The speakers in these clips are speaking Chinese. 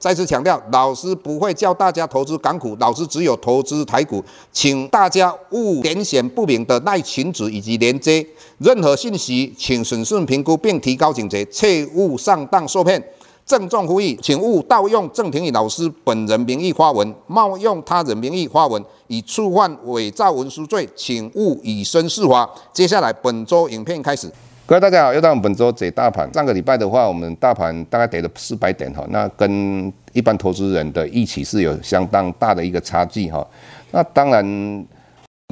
再次强调，老师不会教大家投资港股，老师只有投资台股，请大家勿点选不明的赖群组以及连接。任何信息，请审慎评估并提高警觉，切勿上当受骗。郑重呼吁，请勿盗用郑庭宇老师本人名义发文，冒用他人名义发文，以触犯伪造文书罪，请勿以身试法。接下来，本周影片开始。各位大家好，又到我们本周解大盘。上个礼拜的话，我们大盘大概跌了四百点哈，那跟一般投资人的预期是有相当大的一个差距哈。那当然，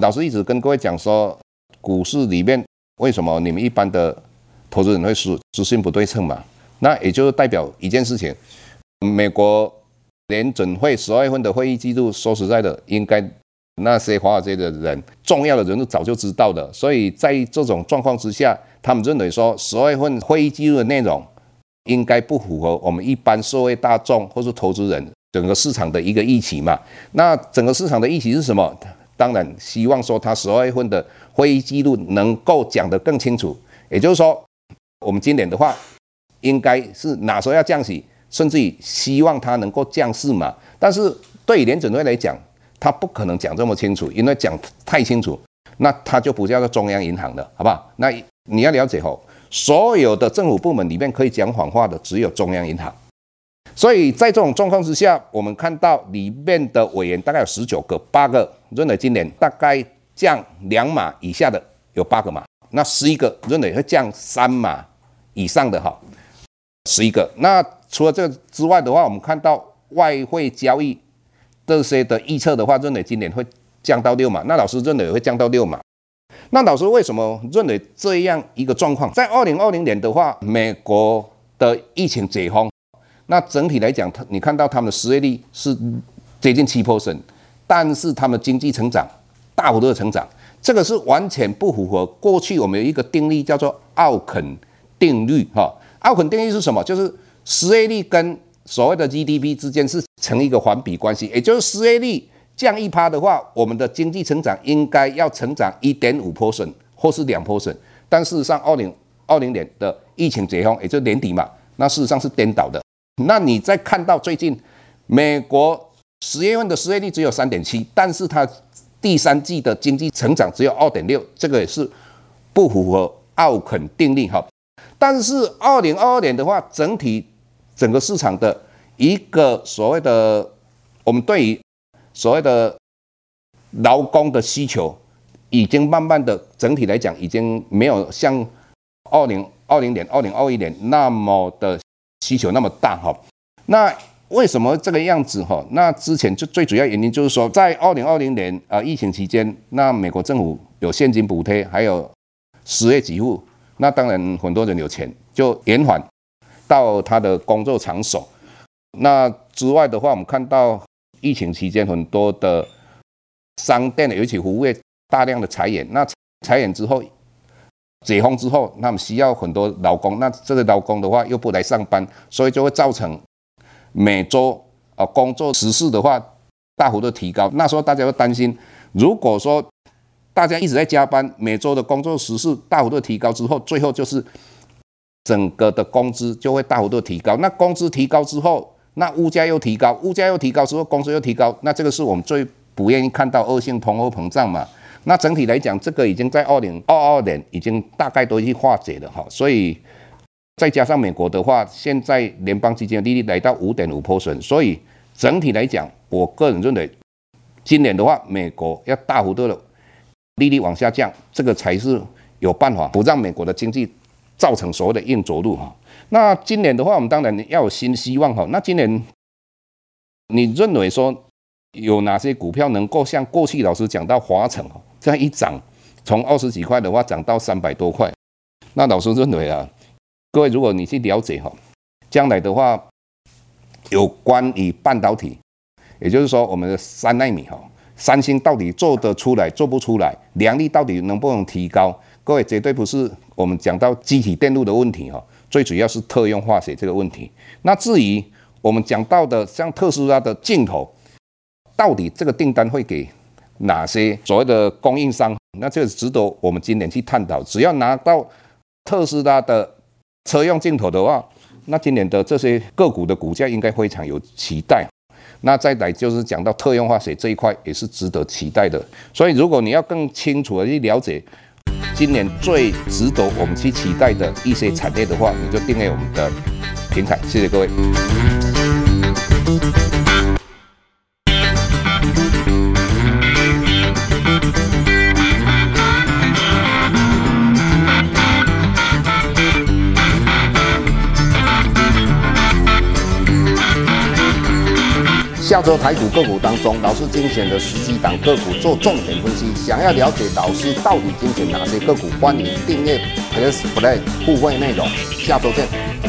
老师一直跟各位讲说，股市里面为什么你们一般的投资人会输，资讯不对称嘛？那也就是代表一件事情，美国联准会十二月份的会议记录，说实在的，应该。那些华尔街的人，重要的人都早就知道的，所以在这种状况之下，他们认为说十二月份会议记录的内容应该不符合我们一般社会大众或是投资人整个市场的一个预期嘛。那整个市场的预期是什么？当然希望说他十二月份的会议记录能够讲得更清楚，也就是说，我们今年的话应该是哪时候要降息，甚至于希望他能够降息嘛。但是对于联准会来讲，他不可能讲这么清楚，因为讲太清楚，那他就不叫做中央银行了，好不好？那你要了解吼，所有的政府部门里面可以讲谎话的只有中央银行，所以在这种状况之下，我们看到里面的委员大概有十九个，八个认为今年大概降两码以下的有八个嘛，那十一个认为会降三码以上的哈，十一个。那除了这个之外的话，我们看到外汇交易。这些的预测的话，认为今年会降到六码。那老师认为会降到六码。那老师为什么认为这样一个状况？在二零二零年的话，美国的疫情解封，那整体来讲，他你看到他们的失业率是接近七 percent，但是他们经济成长大幅度的成长，这个是完全不符合过去我们有一个定律叫做奥肯定律哈。奥肯定律是什么？就是失业率跟所谓的 GDP 之间是成一个环比关系，也就是失业率降一趴的话，我们的经济成长应该要成长一点五 percent 或是两 percent。但事实上，二零二零年的疫情解封，也就年底嘛，那事实上是颠倒的。那你再看到最近美国十月份的失业率只有三点七，但是它第三季的经济成长只有二点六，这个也是不符合奥肯定律哈。但是二零二二年的话，整体。整个市场的一个所谓的，我们对于所谓的劳工的需求，已经慢慢的整体来讲，已经没有像二零二零年、二零二一年那么的需求那么大哈。那为什么这个样子哈？那之前就最主要原因就是说，在二零二零年啊疫情期间，那美国政府有现金补贴，还有失业给付，那当然很多人有钱就延缓。到他的工作场所，那之外的话，我们看到疫情期间很多的商店，尤其服务业大量的裁员。那裁员之后，解封之后，他们需要很多劳工。那这个劳工的话又不来上班，所以就会造成每周啊工作时数的话大幅度提高。那时候大家会担心，如果说大家一直在加班，每周的工作时数大幅度提高之后，最后就是。整个的工资就会大幅度提高，那工资提高之后，那物价又提高，物价又提高之后，工资又提高，那这个是我们最不愿意看到恶性通货膨胀嘛？那整体来讲，这个已经在二零二二年已经大概都已经化解了哈，所以再加上美国的话，现在联邦基金利率来到五点五 p e 所以整体来讲，我个人认为今年的话，美国要大幅度的利率往下降，这个才是有办法不让美国的经济。造成所谓的硬着陆哈，那今年的话，我们当然要有新希望哈。那今年你认为说有哪些股票能够像过去老师讲到华城这样一涨，从二十几块的话涨到三百多块？那老师认为啊，各位如果你去了解哈，将来的话有关于半导体，也就是说我们的三纳米哈，三星到底做得出来做不出来，良率到底能不能提高？各位绝对不是我们讲到机体电路的问题哈，最主要是特用化学这个问题。那至于我们讲到的像特斯拉的镜头，到底这个订单会给哪些所谓的供应商？那这个值得我们今年去探讨。只要拿到特斯拉的车用镜头的话，那今年的这些个股的股价应该非常有期待。那再来就是讲到特用化学这一块，也是值得期待的。所以如果你要更清楚的去了解今年最值得我们去期待的一些产业的话，你就订阅我们的平台。谢谢各位。下周台股个股当中，老师精选的十几档个股做重点分析。想要了解老师到底精选哪些个股，欢迎订阅 Plus Play 互惠内容。下周见。